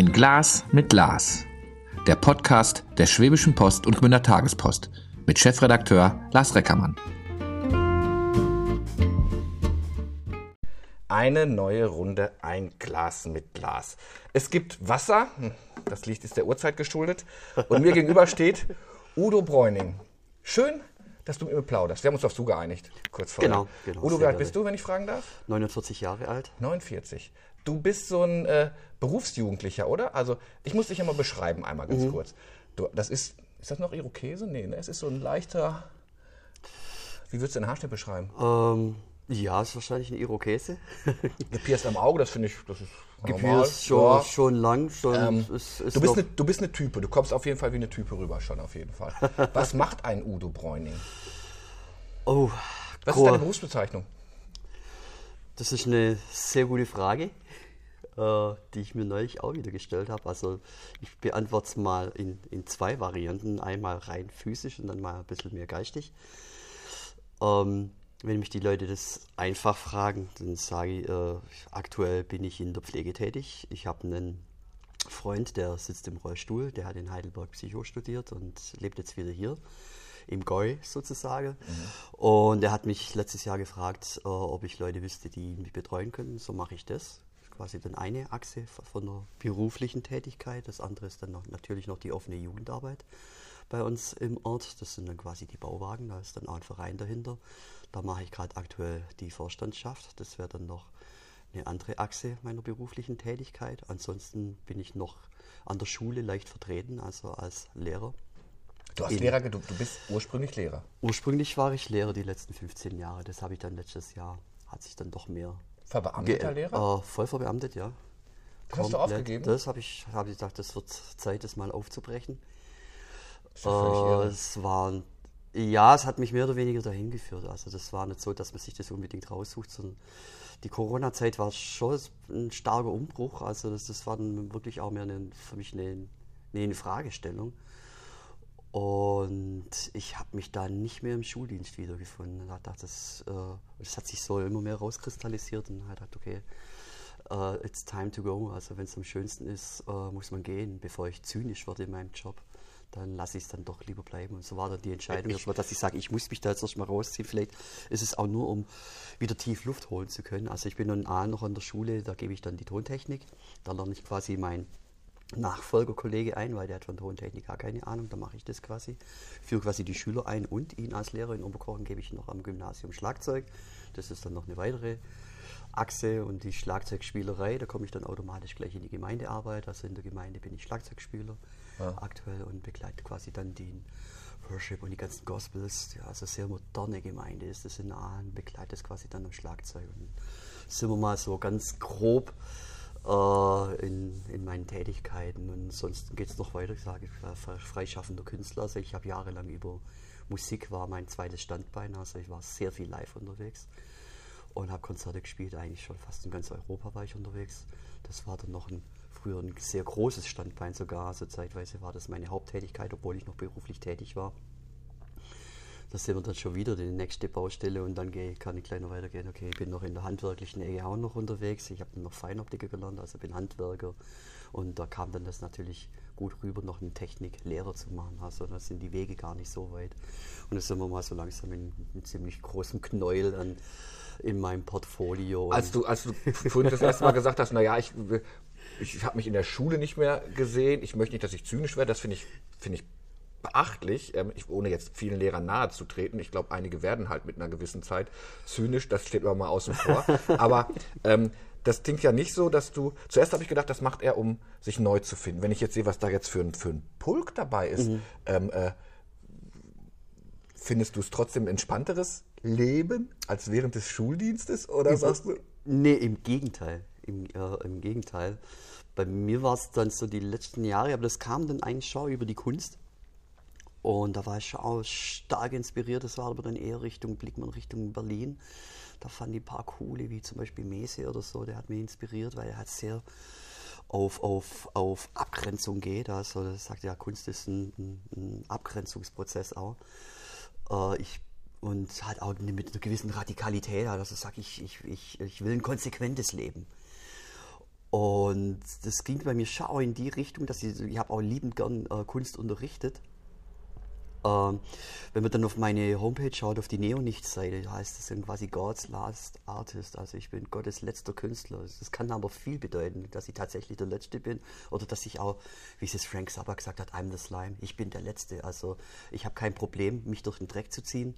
Ein Glas mit Glas. Der Podcast der Schwäbischen Post und Gmünder Tagespost mit Chefredakteur Lars Reckermann. Eine neue Runde, ein Glas mit Glas. Es gibt Wasser, hm, das Licht ist der Uhrzeit geschuldet, und mir gegenüber steht Udo Bräuning. Schön, dass du mit mir plauderst. Wir haben uns auf Du geeinigt, kurz vorher. Genau, genau. Udo, wie alt bist du, wenn ich fragen darf? 49 Jahre alt. 49. Du bist so ein äh, Berufsjugendlicher, oder? Also, ich muss dich ja mal beschreiben, einmal ganz Mhm. kurz. Du, das ist, ist das noch Irokese? Nee, ne? es ist so ein leichter, wie würdest du den Haarschnitt beschreiben? Ähm, ja, ist wahrscheinlich ein Irokese. Gepierst am Auge, das finde ich, das ist. Gepierst schon, Ja. schon lang. Schon, Ähm, ist, ist du, bist eine, du bist eine Type, du kommst auf jeden Fall wie eine Type rüber, schon auf jeden Fall. Was macht ein Udo Bräuning? Oh, Was cool. ist deine Berufsbezeichnung? das ist eine sehr gute Frage, äh, die ich mir neulich auch wieder gestellt habe. Also ich beantworte es mal in, in zwei Varianten. Einmal rein physisch und dann mal ein bisschen mehr geistig. Ähm, wenn mich die Leute das einfach fragen, dann sage ich, äh, aktuell bin ich in der Pflege tätig. Ich habe einen Freund, der sitzt im Rollstuhl, der hat in Heidelberg Psycho studiert und lebt jetzt wieder hier, im Goi sozusagen. Und er hat mich letztes Jahr gefragt, äh, ob ich Leute wüsste, die mich betreuen können. So mache ich das. Quasi dann eine Achse von der beruflichen Tätigkeit. Das andere ist dann noch, natürlich noch die offene Jugendarbeit bei uns im Ort. Das sind dann quasi die Bauwagen, da ist dann auch ein Verein dahinter. Da mache ich gerade aktuell die Vorstandschaft. Das wäre dann noch eine andere Achse meiner beruflichen Tätigkeit. Ansonsten bin ich noch an der Schule leicht vertreten, also als Lehrer. Du hast In- Lehrer, ge- du, du bist ursprünglich Lehrer. Ursprünglich war ich Lehrer die letzten 15 Jahre. Das habe ich dann letztes Jahr, hat sich dann doch mehr. Verbeamteter Lehrer? Äh, voll verbeamtet, ja. Das hast du aufgegeben? Das habe ich, hab ich gedacht, das wird Zeit, das mal aufzubrechen. Äh, es waren, ja, es hat mich mehr oder weniger dahin geführt. Also das war nicht so, dass man sich das unbedingt raussucht, sondern die Corona-Zeit war schon ein starker Umbruch. Also das, das war dann wirklich auch mehr eine, für mich eine, eine Fragestellung. Und ich habe mich da nicht mehr im Schuldienst wiedergefunden. Da dachte das, äh, das hat sich so immer mehr rauskristallisiert und halt dachte, okay, äh, it's time to go. Also wenn es am schönsten ist, äh, muss man gehen. Bevor ich zynisch werde in meinem Job, dann lasse ich es dann doch lieber bleiben. Und so war dann die Entscheidung, erstmal, dass ich sage, ich muss mich da jetzt erstmal rausziehen. Vielleicht ist es auch nur, um wieder tief Luft holen zu können. Also ich bin nun A noch an der Schule, da gebe ich dann die Tontechnik. Da lerne ich quasi mein Nachfolgerkollege ein, weil der hat von Tontechnik gar keine Ahnung. Da mache ich das quasi. Führe quasi die Schüler ein und ihn als Lehrer in Oberkochen gebe ich noch am Gymnasium Schlagzeug. Das ist dann noch eine weitere Achse und die Schlagzeugspielerei. Da komme ich dann automatisch gleich in die Gemeindearbeit. Also in der Gemeinde bin ich Schlagzeugspieler aktuell und begleite quasi dann den Worship und die ganzen Gospels. Ja, also sehr moderne Gemeinde ist das in Aalen, begleite das quasi dann am Schlagzeug. Und sind wir mal so ganz grob äh, in, in meinen Tätigkeiten. Und ansonsten geht es noch weiter. Ich sage, ich war fre- freischaffender Künstler. Also ich habe jahrelang über Musik war mein zweites Standbein. Also ich war sehr viel live unterwegs und habe Konzerte gespielt. Eigentlich schon fast in ganz Europa war ich unterwegs. Das war dann noch ein früher ein sehr großes Standbein sogar. Also zeitweise war das meine Haupttätigkeit, obwohl ich noch beruflich tätig war. Da sind wir dann schon wieder die nächste Baustelle und dann kann ich gleich noch weitergehen. Okay, ich bin noch in der handwerklichen Ecke auch noch unterwegs. Ich habe noch Feinoptiker gelernt, also bin Handwerker. Und da kam dann das natürlich gut rüber, noch eine Techniklehrer zu machen. Also da sind die Wege gar nicht so weit. Und da sind wir mal so langsam in einem ziemlich großen Knäuel an, in meinem Portfolio. Als du, als du vorhin das erste Mal gesagt hast, naja, ich, ich habe mich in der Schule nicht mehr gesehen, ich möchte nicht, dass ich zynisch werde, das finde ich, finde ich beachtlich, ähm, ich, ohne jetzt vielen Lehrern nahe zu treten. Ich glaube, einige werden halt mit einer gewissen Zeit zynisch, das steht aber mal außen vor. aber ähm, das klingt ja nicht so, dass du. Zuerst habe ich gedacht, das macht er, um sich neu zu finden. Wenn ich jetzt sehe, was da jetzt für ein, für ein Pulk dabei ist, ähm, äh, findest du es trotzdem ein entspannteres Leben als während des Schuldienstes? Oder sagst du? Nee, im Gegenteil. Im, äh, Im Gegenteil. Bei mir war es dann so die letzten Jahre, aber das kam dann eigentlich schon über die Kunst. Und da war ich auch stark inspiriert. Das war aber dann eher Richtung Blickmann, Richtung Berlin. Da fand ich ein paar coole, wie zum Beispiel Mese oder so, der hat mich inspiriert, weil er hat sehr auf, auf, auf Abgrenzung geht. Also das sagt ja, Kunst ist ein, ein, Abgrenzungsprozess auch. Äh, ich, und halt auch mit einer gewissen Radikalität, also sag ich, ich, ich, ich will ein konsequentes Leben. Und das ging bei mir schon in die Richtung, dass ich, ich habe auch liebend gern äh, Kunst unterrichtet. Ähm, wenn man dann auf meine Homepage schaut, auf die Neonicht-Seite, heißt es dann quasi God's Last Artist. Also ich bin Gottes letzter Künstler. Das kann aber viel bedeuten, dass ich tatsächlich der Letzte bin oder dass ich auch, wie es Frank Zappa gesagt hat, I'm the Slime. Ich bin der Letzte. Also ich habe kein Problem, mich durch den Dreck zu ziehen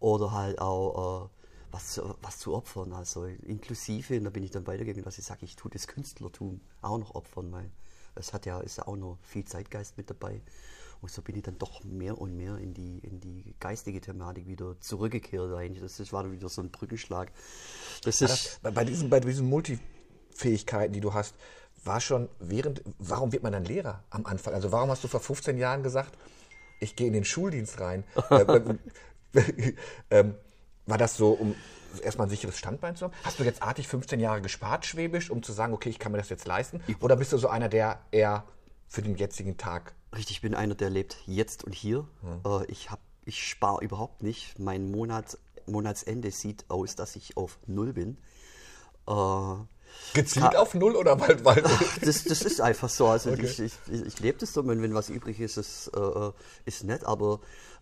oder halt auch äh, was, was zu opfern. Also inklusive, und da bin ich dann weitergegangen, dass ich sage, ich tue das Künstlertum auch noch opfern, weil es hat ja, ist ja auch noch viel Zeitgeist mit dabei. Und so bin ich dann doch mehr und mehr in die, in die geistige Thematik wieder zurückgekehrt eigentlich. Das war wieder so ein Brückenschlag. Das ist das, bei, diesen, bei diesen Multifähigkeiten, die du hast, war schon während, warum wird man dann Lehrer am Anfang? Also warum hast du vor 15 Jahren gesagt, ich gehe in den Schuldienst rein? ähm, war das so, um erstmal ein sicheres Standbein zu haben? Hast du jetzt artig 15 Jahre gespart, schwäbisch, um zu sagen, okay, ich kann mir das jetzt leisten? Oder bist du so einer, der eher für den jetzigen Tag Richtig, ich bin einer, der lebt jetzt und hier. Mhm. ich ich spare überhaupt nicht. Mein Monat, Monatsende sieht aus, dass ich auf Null bin. Äh, Gezielt auf Null oder weil, weil das, das ist einfach so. Also okay. ich, ich, ich lebe das so, wenn, wenn was übrig ist, ist, äh, ist nett, aber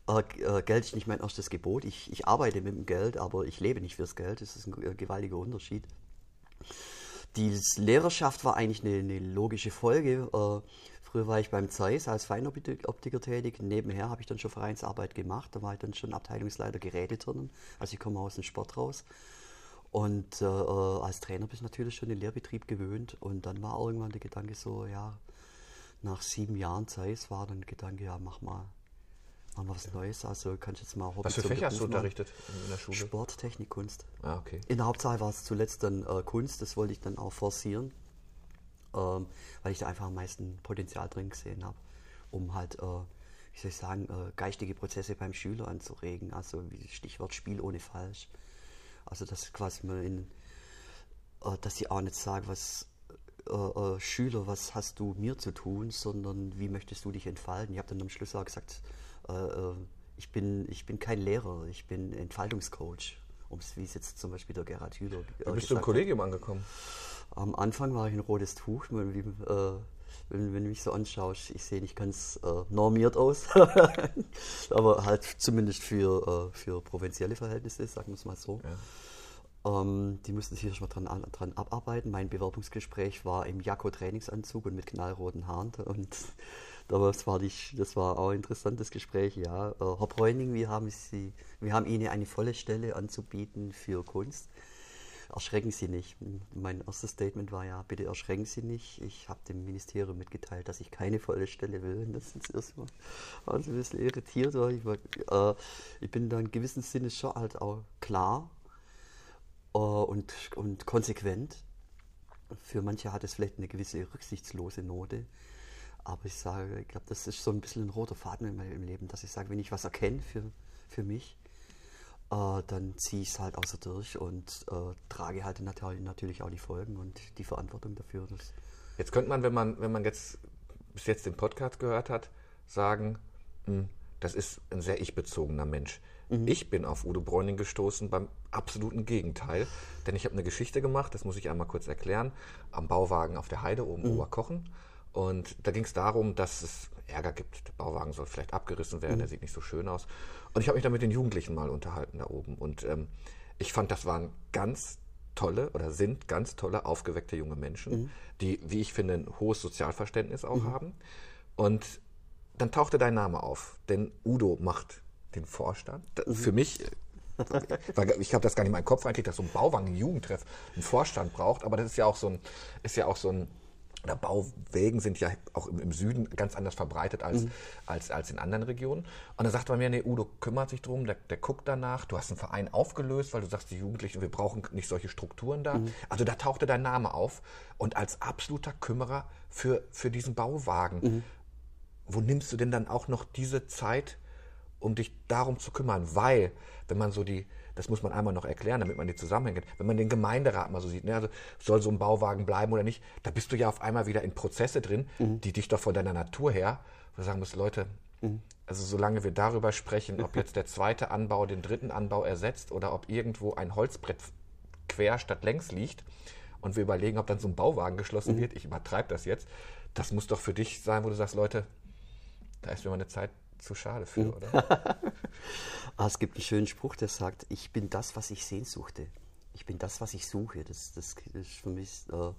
äh, äh, Geld ist nicht mein erstes Gebot. Ich, ich arbeite mit dem Geld, aber ich lebe nicht fürs Geld. Das ist ein äh, gewaltiger Unterschied. Die Lehrerschaft war eigentlich eine, eine logische Folge. Früher war ich beim Zeiss als Feinoptiker tätig. Nebenher habe ich dann schon Vereinsarbeit gemacht. Da war ich dann schon Abteilungsleiter Geräteturnen. Also ich komme aus dem Sport raus. Und äh, äh als Trainer bist du natürlich schon den Lehrbetrieb gewöhnt. Und dann war irgendwann der Gedanke so, ja, nach sieben Jahren Zeiss war dann der Gedanke, ja, mach mal, mach mal was Neues. Also kannst jetzt mal Hobby Was für Fächer hast du unterrichtet in der Schule? Sport, Technik, Kunst. Ah, okay. In der Hauptsache war es zuletzt dann äh, Kunst. Das wollte ich dann auch forcieren ähm, weil ich da einfach am meisten Potenzial drin gesehen habe, um halt, äh, wie soll ich sagen, äh, geistige Prozesse beim Schüler anzuregen. Also wie Stichwort Spiel ohne Falsch. Also dass quasi mal in, äh, dass ich auch nicht sage, was äh, äh, Schüler, was hast du mir zu tun, sondern wie möchtest du dich entfalten. Ich habe dann am Schluss auch gesagt, äh, ich, bin, ich bin kein Lehrer, ich bin Entfaltungscoach. Um wie es jetzt zum Beispiel der Gerhard Hüder. Wie bist du im Kollegium hat. angekommen? Am Anfang war ich ein rotes Tuch. Wenn, äh, wenn, wenn du mich so anschaust, ich sehe nicht ganz äh, normiert aus. Aber halt zumindest für, äh, für provinzielle Verhältnisse, sagen wir es mal so. Ja. Ähm, die mussten sich schon mal dran, dran abarbeiten. Mein Bewerbungsgespräch war im Jakko-Trainingsanzug und mit knallroten Haaren. Und das war, die, das war auch ein interessantes Gespräch. Ja. Äh, Herr Bräuning, wir haben, Sie, wir haben Ihnen eine volle Stelle anzubieten für Kunst erschrecken Sie nicht. Mein erstes Statement war ja, bitte erschrecken Sie nicht. Ich habe dem Ministerium mitgeteilt, dass ich keine volle Stelle will. Und das ist erstmal ein bisschen irritiert. Ich, war, äh, ich bin da in gewissem Sinne schon halt auch klar äh, und, und konsequent. Für manche hat es vielleicht eine gewisse rücksichtslose Note. Aber ich sage, ich glaube, das ist so ein bisschen ein roter Faden in meinem Leben, dass ich sage, wenn ich was erkenne für, für mich, äh, dann ziehe ich es halt außer durch und äh, trage halt natürlich auch die Folgen und die Verantwortung dafür. jetzt könnte man, wenn man, wenn man jetzt bis jetzt den Podcast gehört hat, sagen, mh, hm, das ist ein sehr ich-bezogener Mensch. Mhm. Ich bin auf Udo Bräuning gestoßen beim absoluten Gegenteil, denn ich habe eine Geschichte gemacht, das muss ich einmal kurz erklären, am Bauwagen auf der Heide oben mhm. Oberkochen. Und da ging es darum, dass es Ärger gibt. Der Bauwagen soll vielleicht abgerissen werden, mhm. der sieht nicht so schön aus. Und ich habe mich da mit den Jugendlichen mal unterhalten da oben. Und ähm, ich fand, das waren ganz tolle oder sind ganz tolle, aufgeweckte junge Menschen, mhm. die, wie ich finde, ein hohes Sozialverständnis auch mhm. haben. Und dann tauchte dein Name auf, denn Udo macht den Vorstand. Mhm. Für mich ich habe das gar nicht in meinen Kopf reingekriegt, dass so ein Bauwagen, ein Jugendtreff, einen Vorstand braucht, aber das ist ja auch so ein, ist ja auch so ein, oder Bauwägen sind ja auch im, im, Süden ganz anders verbreitet als, mhm. als, als in anderen Regionen. Und da sagte man mir, nee, Udo kümmert sich drum, der, der, guckt danach. Du hast einen Verein aufgelöst, weil du sagst, die Jugendlichen, wir brauchen nicht solche Strukturen da. Mhm. Also da tauchte dein Name auf. Und als absoluter Kümmerer für, für diesen Bauwagen, mhm. wo nimmst du denn dann auch noch diese Zeit, um dich darum zu kümmern? Weil, wenn man so die, das muss man einmal noch erklären, damit man die Zusammenhänge, wenn man den Gemeinderat mal so sieht, ne, also soll so ein Bauwagen bleiben oder nicht, da bist du ja auf einmal wieder in Prozesse drin, mhm. die dich doch von deiner Natur her, wo du sagen musst, Leute, mhm. also solange wir darüber sprechen, ob jetzt der zweite Anbau den dritten Anbau ersetzt oder ob irgendwo ein Holzbrett quer statt längs liegt und wir überlegen, ob dann so ein Bauwagen geschlossen wird. Ich übertreibe das jetzt. Das muss doch für dich sein, wo du sagst, Leute, da ist mir meine Zeit zu schade für, oder? Ah, es gibt einen schönen Spruch, der sagt, ich bin das, was ich sehnsuchte. Ich bin das, was ich suche. Das, das ist für mich. Äh,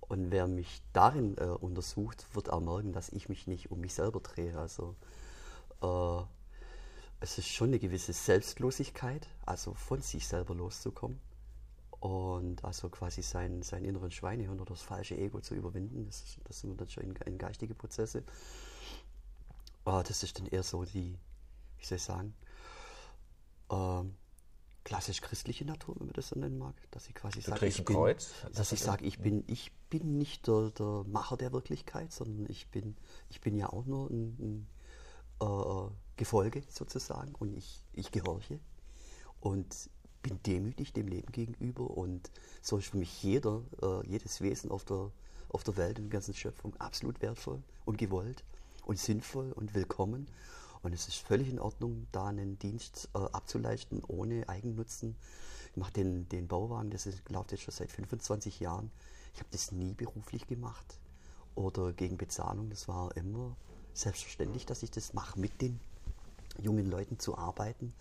und wer mich darin äh, untersucht, wird auch merken, dass ich mich nicht um mich selber drehe. Also äh, es ist schon eine gewisse Selbstlosigkeit, also von sich selber loszukommen und also quasi seinen, seinen inneren Schweinehund oder das falsche Ego zu überwinden. Das, das sind dann schon in, in geistige Prozesse. Aber das ist dann eher so die, wie soll ich sagen, ähm, klassisch christliche Natur, wenn man das so nennen mag, dass ich quasi sage, ich bin, Kreuz, dass ich sage, ich bin, ich bin nicht der, der Macher der Wirklichkeit, sondern ich bin, ich bin ja auch nur ein, ein äh, Gefolge sozusagen und ich, ich gehorche und bin demütig dem Leben gegenüber und so ist für mich jeder, äh, jedes Wesen auf der, auf der Welt, in der ganzen Schöpfung absolut wertvoll und gewollt und sinnvoll und willkommen. Und es ist völlig in Ordnung, da einen Dienst äh, abzuleisten ohne Eigennutzen. Ich mache den, den Bauwagen, das läuft jetzt schon seit 25 Jahren. Ich habe das nie beruflich gemacht oder gegen Bezahlung. Das war immer selbstverständlich, dass ich das mache, mit den jungen Leuten zu arbeiten.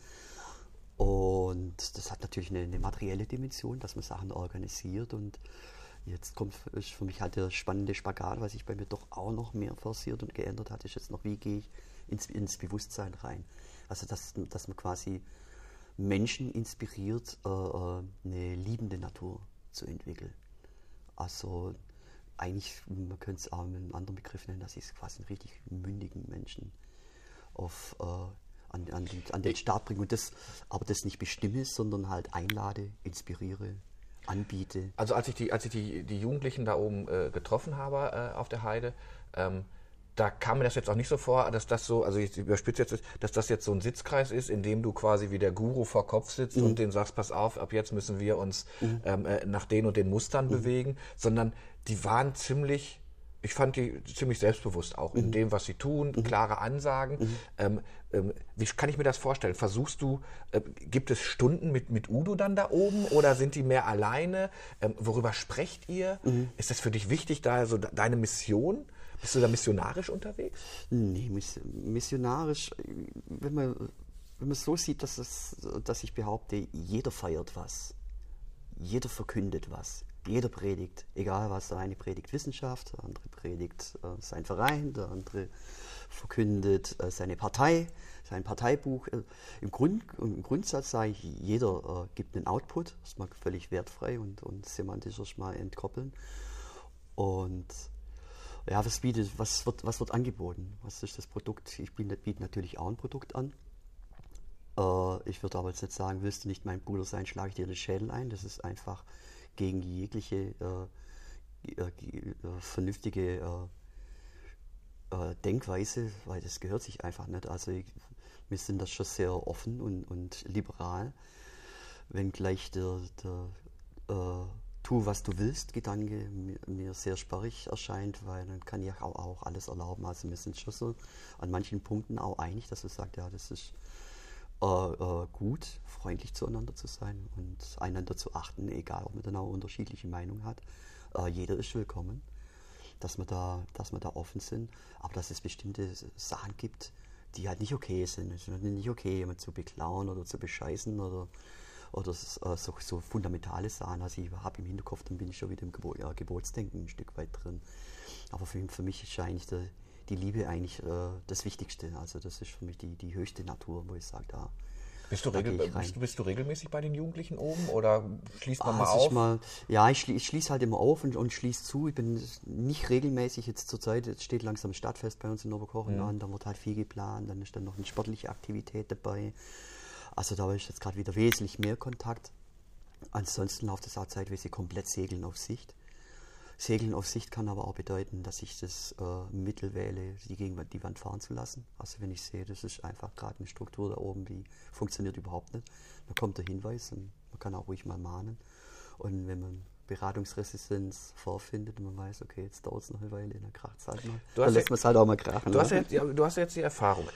Und das hat natürlich eine, eine, materielle Dimension, dass man Sachen organisiert. Und jetzt kommt ist für mich halt der spannende Spagat, was sich bei mir doch auch noch mehr forciert und geändert hat, ist jetzt noch, wie gehe ich ins, ins Bewusstsein rein. Also, dass, dass man quasi Menschen inspiriert, äh, äh eine liebende Natur zu entwickeln. Also, eigentlich, man könnte es auch mit einem anderen Begriff nennen, dass ich quasi einen richtig mündigen Menschen auf. Äh, an, an, den, an den Start bringe und das, aber das nicht bestimme, sondern halt einlade, inspiriere, anbiete. Also als ich die, als ich die, die Jugendlichen da oben äh, getroffen habe äh, auf der Heide, ähm, da kam mir das jetzt auch nicht so vor, dass das so, also ich überspitze jetzt, dass das jetzt so ein Sitzkreis ist, in dem du quasi wie der Guru vor Kopf sitzt mhm. und den sagst, pass auf, ab jetzt müssen wir uns mhm. ähm, äh, nach den und den Mustern mhm. bewegen, sondern die waren ziemlich ich fand die ziemlich selbstbewusst auch in mhm. dem, was sie tun, mhm. klare Ansagen. Mhm. Ähm, ähm, wie kann ich mir das vorstellen? Versuchst du, äh, gibt es Stunden mit, mit Udo dann da oben oder sind die mehr alleine? Ähm, worüber sprecht ihr? Mhm. Ist das für dich wichtig, da so deine Mission? Bist du da missionarisch unterwegs? Nee, missionarisch, wenn man, wenn man so sieht, dass, es, dass ich behaupte, jeder feiert was. Jeder verkündet was jeder predigt, egal was, der eine predigt Wissenschaft, der andere predigt äh, sein Verein, der andere verkündet äh, seine Partei, sein Parteibuch. Äh, im, Grund, Im Grundsatz sage ich, jeder äh, gibt einen Output, das mag völlig wertfrei und, und semantisch mal entkoppeln. Und ja, was, bietet, was, wird, was wird angeboten? Was ist das Produkt? Ich biete natürlich auch ein Produkt an. Äh, ich würde aber jetzt nicht sagen, willst du nicht mein Bruder sein, schlage ich dir den Schädel ein. Das ist einfach gegen jegliche äh, äh, äh vernünftige äh, äh, Denkweise, weil das gehört sich einfach nicht. Also wir sind das schon sehr offen und, und liberal, wenngleich der, der Tu, was du willst, Gedanke mir, mir, sehr sperrig erscheint, weil dann kann ich auch, auch alles erlauben. Also wir sind schon so an manchen Punkten auch einig, dass du sagst, ja, das ist äh, äh, gut, freundlich zueinander zu sein und einander zu achten, egal ob man dann auch unterschiedliche Meinungen hat. Äh, jeder ist willkommen, dass wir, da, dass wir da offen sind, aber dass es bestimmte Sachen gibt, die halt nicht okay sind. Es ist nicht okay, jemanden zu beklauen oder zu bescheißen oder, oder so, so fundamentale Sachen. Also ich habe im Hinterkopf, dann bin ich schon wieder im Gebot, ja, Gebotsdenken ein Stück weit drin. Aber für, für mich ist eigentlich der, die Liebe eigentlich äh, das Wichtigste. Also das ist für mich die, die höchste Natur, wo ich sage, da. Bist du, regel, bist, bist du regelmäßig bei den Jugendlichen oben oder schließt man ah, mal auf? Mal, ja, ich, schlie, ich schließe halt immer auf und, und schließe zu. Ich bin nicht regelmäßig jetzt zur Zeit, jetzt steht langsam Stadtfest bei uns in Oberkochen ja. an, da wird halt viel geplant, dann ist dann noch eine sportliche Aktivität dabei. Also da habe ich jetzt gerade wieder wesentlich mehr Kontakt. Ansonsten läuft es auch zeitweise komplett Segeln auf Sicht. Segeln auf Sicht kann aber auch bedeuten, dass ich das äh, Mittel wähle, die gegen die Wand fahren zu lassen. Also wenn ich sehe, das ist einfach gerade eine Struktur da oben, die funktioniert überhaupt nicht, dann kommt der Hinweis und man kann auch ruhig mal mahnen. Und wenn man Beratungsresistenz vorfindet und man weiß, okay, jetzt dauert es noch eine Weile, dann kracht es halt mal. Du dann lässt man es halt auch mal krachen. Du hast, ne? jetzt, ja, du hast jetzt die Erfahrung.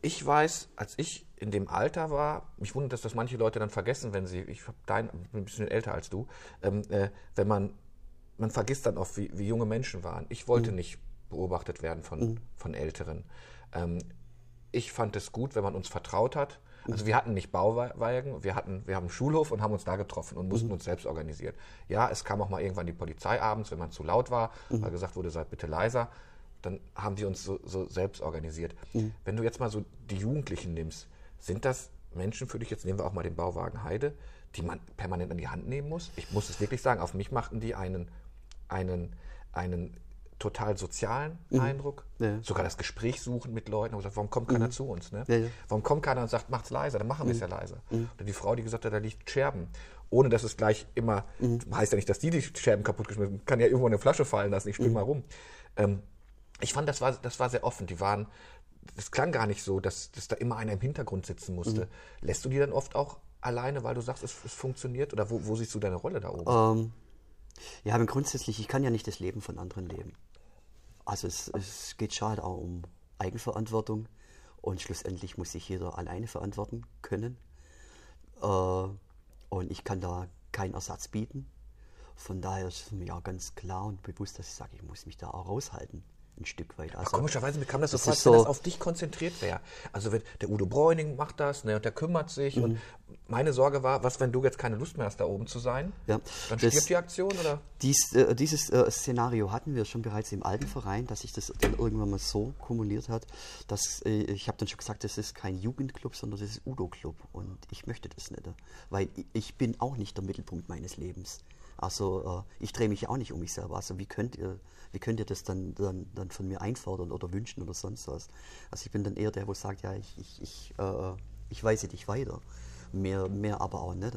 ich weiß, als ich in dem Alter war, mich wundert, dass das manche Leute dann vergessen, wenn sie, ich dein, bin ein bisschen älter als du, ähm, äh, wenn man, man vergisst dann oft, wie, wie junge Menschen waren. Ich wollte nicht beobachtet werden von, von Älteren. Ähm, ich fand es gut, wenn man uns vertraut hat. Also wir hatten nicht Bauwagen, wir hatten, wir haben einen Schulhof und haben uns da getroffen und mussten uns selbst organisieren. Ja, es kam auch mal irgendwann die Polizei abends, wenn man zu laut war, weil gesagt wurde, seid bitte leiser. Dann haben die uns so, so selbst organisiert. Wenn du jetzt mal so die Jugendlichen nimmst, sind das Menschen für dich, jetzt nehmen wir auch mal den Bauwagen Heide, die man permanent an die Hand nehmen muss? Ich muss es wirklich sagen, auf mich machten die einen, einen, einen total sozialen Eindruck. Mhm. Ja. Sogar das Gespräch suchen mit Leuten. Und gesagt, warum kommt keiner zu uns? Ne? Ja, ja. Warum kommt keiner und sagt, macht's leiser? Dann machen wir es Mhm. ja leiser. Oder die Frau, die gesagt hat, da liegt Scherben. Ohne dass es gleich immer, Mhm. heißt ja nicht, dass die die Scherben kaputt geschmissen haben. Kann ja irgendwo eine Flasche fallen lassen. Ich spring Mhm. mal rum. Ähm, ich fand, das war, das war sehr offen. Die waren, das klang gar nicht so, dass, dass da immer einer im Hintergrund sitzen musste. Mhm. Lässt du die dann oft auch alleine, weil du sagst, es, es funktioniert? Oder wo, wo siehst du deine Rolle da oben? Ähm, ja, aber grundsätzlich, ich kann ja nicht das Leben von anderen leben. Also es, es geht halt auch um Eigenverantwortung und schlussendlich muss sich jeder alleine verantworten können. Äh, und ich kann da keinen Ersatz bieten. Von daher ist es mich auch ganz klar und bewusst, dass ich sage, ich muss mich da auch raushalten. Ein Stück weit. Also, Komischerweise mir kam das so das ist als wenn das so- auf dich konzentriert wäre. Also wenn, der Udo Bräuning macht das, ne, und der kümmert sich. Mhm. Und meine Sorge war, was, wenn du jetzt keine Lust mehr hast, da oben zu sein? Ja, Dann das- stirbt die Aktion, oder? Dies, äh, dieses äh, Szenario hatten wir schon bereits im alten Verein, dass sich das dann irgendwann mal so kumuliert hat, dass äh, ich habe dann schon gesagt, das ist kein Jugendclub, sondern das ist Udo-Club und ich möchte das nicht, weil ich bin auch nicht der Mittelpunkt meines Lebens. Also äh, ich drehe mich auch nicht um mich selber. Also wie könnt ihr, wie könnt ihr das dann, dann, dann von mir einfordern oder wünschen oder sonst was? Also ich bin dann eher der, wo sagt, ja, ich, ich, ich, äh, ich weise dich weiter. Mehr, mehr aber auch nicht.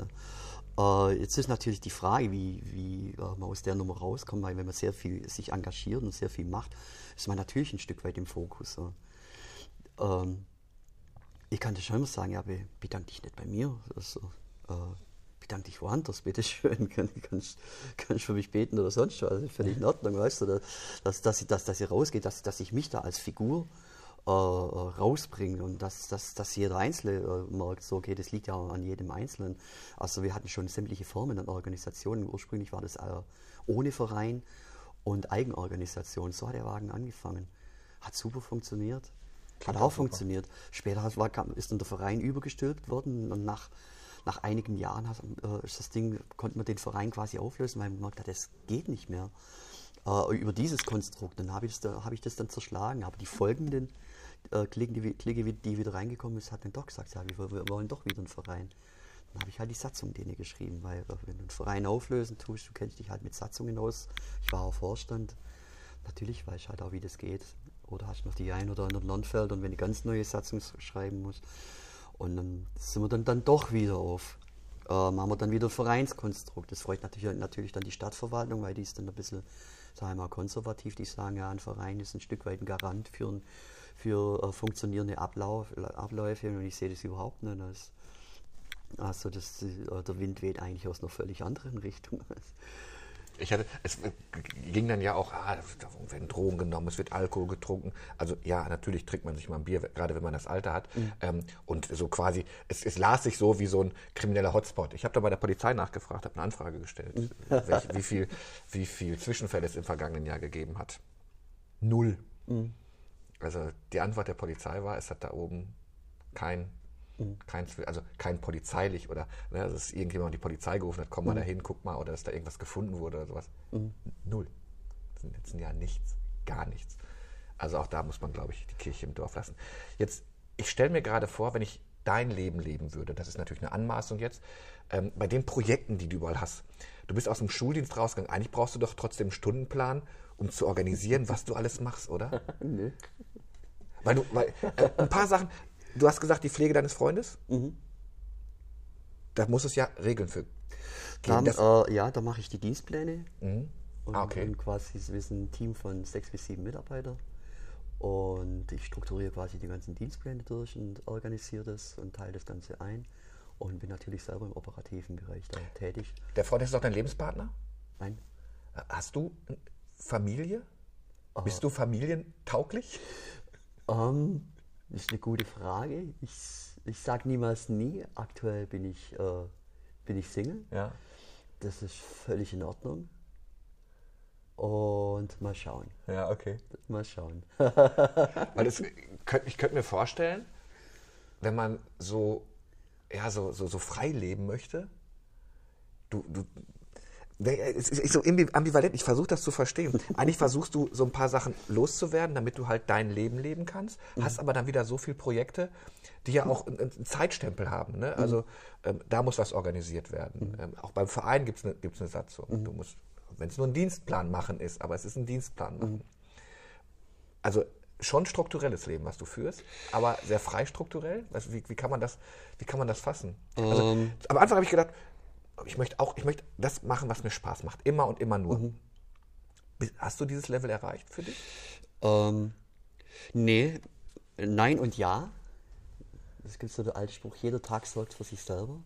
Äh, jetzt ist natürlich die Frage, wie, wie äh, man aus der Nummer rauskommt, weil wenn man sehr viel sich engagiert und sehr viel macht, ist man natürlich ein Stück weit im Fokus. Ähm, ich kann dir schon immer sagen, ja, be bedank dich nicht bei mir. Also, äh, bedank dich woanders, bitteschön. Kann, kannst, kannst für mich beten oder sonst was. Also völlig in Ordnung, weißt du, dass, dass, ich- dass, dass ihr rausgeht, dass, dass ich mich da als Figur äh, rausbringe und dass, dass, dass jeder Einzelne äh, merkt, so okay, das liegt ja an jedem Einzelnen. Also wir hatten schon sämtliche Formen an Organisationen. Ursprünglich war das äh, ohne Verein und Eigenorganisation. So hat der Wagen angefangen. Hat super funktioniert. Hat auch funktioniert. Später hat, war, ist dann der Verein übergestülpt worden und nach, nach einigen Jahren hat, äh, ist das Ding, konnte man den Verein quasi auflösen, weil man gemerkt hat, das geht nicht mehr. Äh, über dieses Konstrukt, dann habe ich, das da- habe ich das dann zerschlagen. Aber die folgenden äh, Klicken, die, die- wieder reingekommen ist, hat dann doch gesagt, ja, wir, wir wollen doch wieder einen Verein. Dann habe ich halt die Satzung denen geschrieben, weil äh, wenn du einen Verein auflösen tust, du kennst dich halt mit Satzungen aus. Ich war auch Vorstand. Natürlich weiß ich halt auch, wie das geht. Oder hast noch die ein oder anderen Lernfelder und wenn ich ganz neue Satzung s- schreiben muss. Und dann sind wir dann, dann doch wieder auf. Äh, machen wir dann wieder ein Vereinskonstrukt. Das freut natürlich, natürlich dann die Stadtverwaltung, weil die ist dann ein bisschen, sagen wir mal, konservativ. Die sagen, ja, ein Verein ist ein Stück weit ein Garant für, für äh, funktionierende Ablauf, Abläufe. Und ich sehe das überhaupt nicht. als also das, äh, der Wind weht eigentlich aus einer völlig anderen Richtung. Ich hatte, es ging dann ja auch, ah, da werden Drogen genommen, es wird Alkohol getrunken. Also ja, natürlich trinkt man sich mal ein Bier, gerade wenn man das Alter hat. Ähm, und so quasi, es, es las sich so wie so ein krimineller Hotspot. Ich habe da bei der Polizei nachgefragt, habe eine Anfrage gestellt, welch, wie, viel, wie viel Zwischenfälle es im vergangenen Jahr gegeben hat. Null. Also die Antwort der Polizei war, es hat da oben kein, kein also kein polizeilich oder ne, dass irgendjemand die Polizei gerufen hat, komm mal dahin, guck mal, oder dass da irgendwas gefunden wurde oder sowas. Null. Das ist im letzten Jahr nichts, gar nichts. Also auch da muss man, glaube ich, die Kirche im Dorf lassen. Jetzt, ich stelle mir gerade vor, wenn ich dein Leben leben würde, das ist natürlich eine Anmaßung jetzt, ähm, bei den Projekten, die du überall hast. Du bist aus dem Schuldienst rausgegangen. Eigentlich brauchst du doch trotzdem einen Stundenplan, um zu organisieren, was du alles machst, oder? Nö. Weil du, weil, äh, ein paar Sachen, du hast gesagt, die Pflege deines Freundes? Da muss es ja Regeln für Dann, geben. Das, äh, ja, da mache ich die Dienstpläne. Und, Ah, okay. und quasi, wir sind ein Team von sechs bis sieben Mitarbeitern. Und ich strukturiere quasi die ganzen Dienstpläne durch und organisiere das und teile das Ganze ein. Und bin natürlich selber im operativen Bereich da tätig. der Freund ist doch dein Lebenspartner? Nein, Hast du Familie? Bist du familientauglich? Ähm, Das ist eine gute Frage. Ich, ich sage niemals nie. Aktuell bin ich, äh, bin ich Single. Ja. Das ist völlig in Ordnung. Und mal schauen. Ja, okay. Mal schauen. Weil könnt, ich könnte mir vorstellen, wenn man so, ja, so, so, so frei leben möchte, du, du, es ist so ambivalent, ich versuche das zu verstehen. Eigentlich versuchst du so ein paar Sachen loszuwerden, damit du halt dein Leben leben kannst, hast aber dann wieder so viele Projekte, die ja auch einen Zeitstempel haben. Ne? Also ähm, da muss was organisiert werden. Ähm, auch beim Verein gibt es eine, gibt's eine Satzung. Du musst, wenn es nur ein Dienstplan machen ist, aber es ist ein Dienstplan machen. Also schon strukturelles Leben, was du führst, aber sehr frei strukturell. Also wie, wie, kann man das, wie kann man das fassen? Also, Ähm. am Anfang habe ich gedacht, ich möchte auch, ich möchte das machen, was mir Spaß macht, immer und immer nur. Bis- Hast du dieses Level erreicht für dich? Ähm, nee, nein und ja. Es gibt so der alte Spruch, jeder Tag sorgt für sich selber.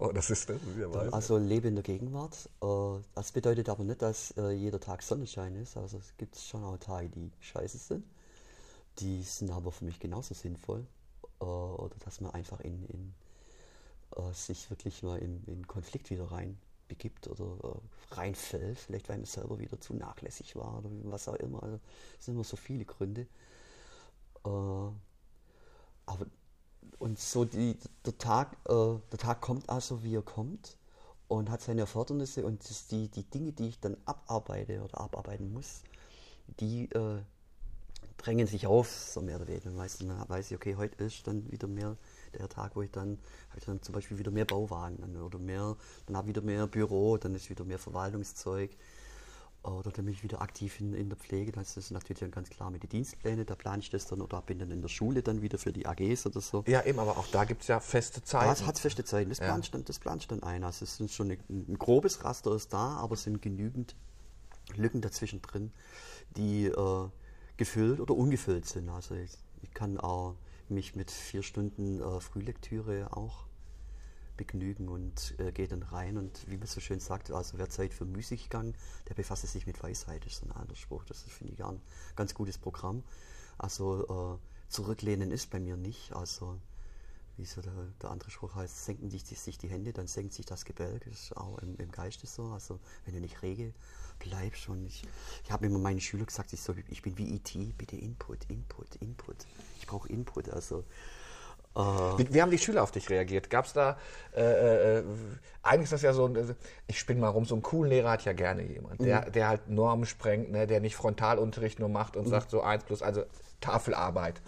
Oh, das ist das, wieder Also lebe in der Gegenwart. Äh, das bedeutet aber nicht, dass äh, jeder Tag Sonnenschein ist. Also es gibt schon auch Tage, die scheiße sind. Die sind aber für mich genauso sinnvoll. Äh, oder dass man einfach in, in äh, sich wirklich mal in, in Konflikt wieder rein begibt oder äh, reinfällt. Vielleicht weil man selber wieder zu nachlässig war oder was auch immer. Also es sind immer so viele Gründe. Äh, aber und so die, der, Tag, äh, der Tag kommt also, wie er kommt und hat seine Erfordernisse und die, die Dinge, die ich dann abarbeite oder abarbeiten muss, die äh, drängen sich auf, so mehr oder weniger. Meistens weiß ich, okay, heute ist dann wieder mehr der Tag, wo ich dann, habe ich dann zum Beispiel wieder mehr Bauwagen dann, oder mehr, dann habe ich wieder mehr Büro, dann ist wieder mehr Verwaltungszeug. Oder dann bin ich wieder aktiv in, in der Pflege. Das ist natürlich dann ganz klar mit den Dienstplänen. Da plane ich das dann oder bin dann in der Schule dann wieder für die AGs oder so. Ja, eben, aber auch da gibt es ja feste Zeiten. Das hat feste Zeiten. Das Ja. planst dann, das planst dann ein. Also es sind schon ein, ein grobes Raster ist da, aber es sind genügend Lücken dazwischen drin, die äh, gefüllt oder ungefüllt sind. Also ich, ich kann auch mich mit vier Stunden äh, Frühlektüre auch begnügen und äh, gehe dann rein und wie man so schön sagt, also wer Zeit für Müßiggang, der befasst sich mit Weisheit, ist so ein anderer Spruch. Das finde ich, ein ganz gutes Programm. Also äh, zurücklehnen ist bei mir nicht. Also wie so der, der andere Spruch heißt, senken sich die, sich die Hände, dann senkt sich das Gebälk. Das ist auch im, im Geiste so. Also wenn du nicht rege bleibst und ich, ich habe immer meinen Schülern gesagt, ich, so, ich bin wie E.T., bitte Input, Input, Input. Ich brauche Input. Also äh, Wie, wie haben die Schüler auf dich reagiert? Gab es da, äh, äh, eigentlich ist das ja so, ein- ich spinne mal rum, so einen coolen Lehrer hat ja gerne jemand, der, der halt Normen sprengt, ne, der nicht Frontalunterricht nur macht und sagt so eins plus, also Tafelarbeit.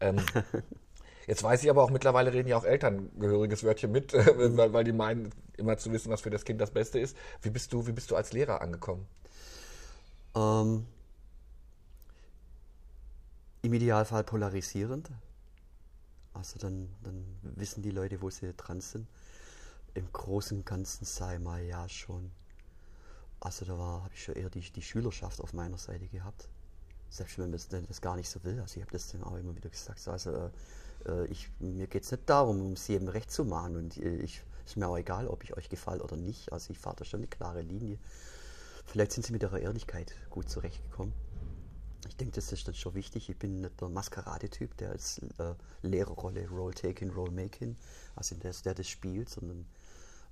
Ähm, jetzt weiß ich aber auch, mittlerweile reden ja auch Eltern gehöriges Wörtchen mit, äh, weil, weil die meinen, immer zu wissen, was für das Kind das Beste ist. Wie bist du, wie bist du als Lehrer angekommen? Ähm, Im Idealfall polarisierend. Also dann, dann wissen die Leute, wo sie dran sind. Im Großen und Ganzen sei mal ja schon. Also da habe ich schon eher die, die Schülerschaft auf meiner Seite gehabt. Selbst wenn man das, das gar nicht so will. Also ich habe das dann auch immer wieder gesagt. So, Also äh, äh, ich, mir geht es nicht darum, um es jedem recht zu machen. Und äh, ich ist mir auch egal, ob ich euch gefalle oder nicht. Also ich fahre da schon eine klare Linie. Vielleicht sind sie mit ihrer Ehrlichkeit gut zurechtgekommen. Ich denke, das ist dann schon wichtig. Ich bin nicht der Maskeradetyp, der als äh, Lehrerrolle Role-Taking, Role-Making, also der, der das spielt, sondern